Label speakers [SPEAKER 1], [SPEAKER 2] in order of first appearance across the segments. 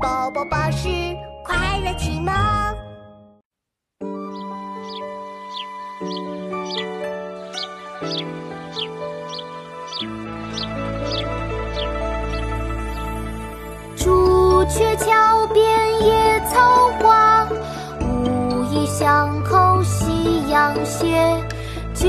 [SPEAKER 1] 宝宝巴士快乐启蒙。
[SPEAKER 2] 朱雀桥边野草花，乌衣巷口夕阳斜。旧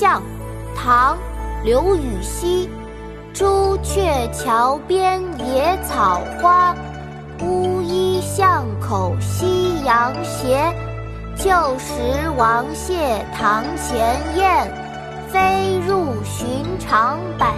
[SPEAKER 2] 巷，唐·刘禹锡。朱雀桥边野草花，乌衣巷口夕阳斜。旧时王谢堂前燕，飞入寻常百。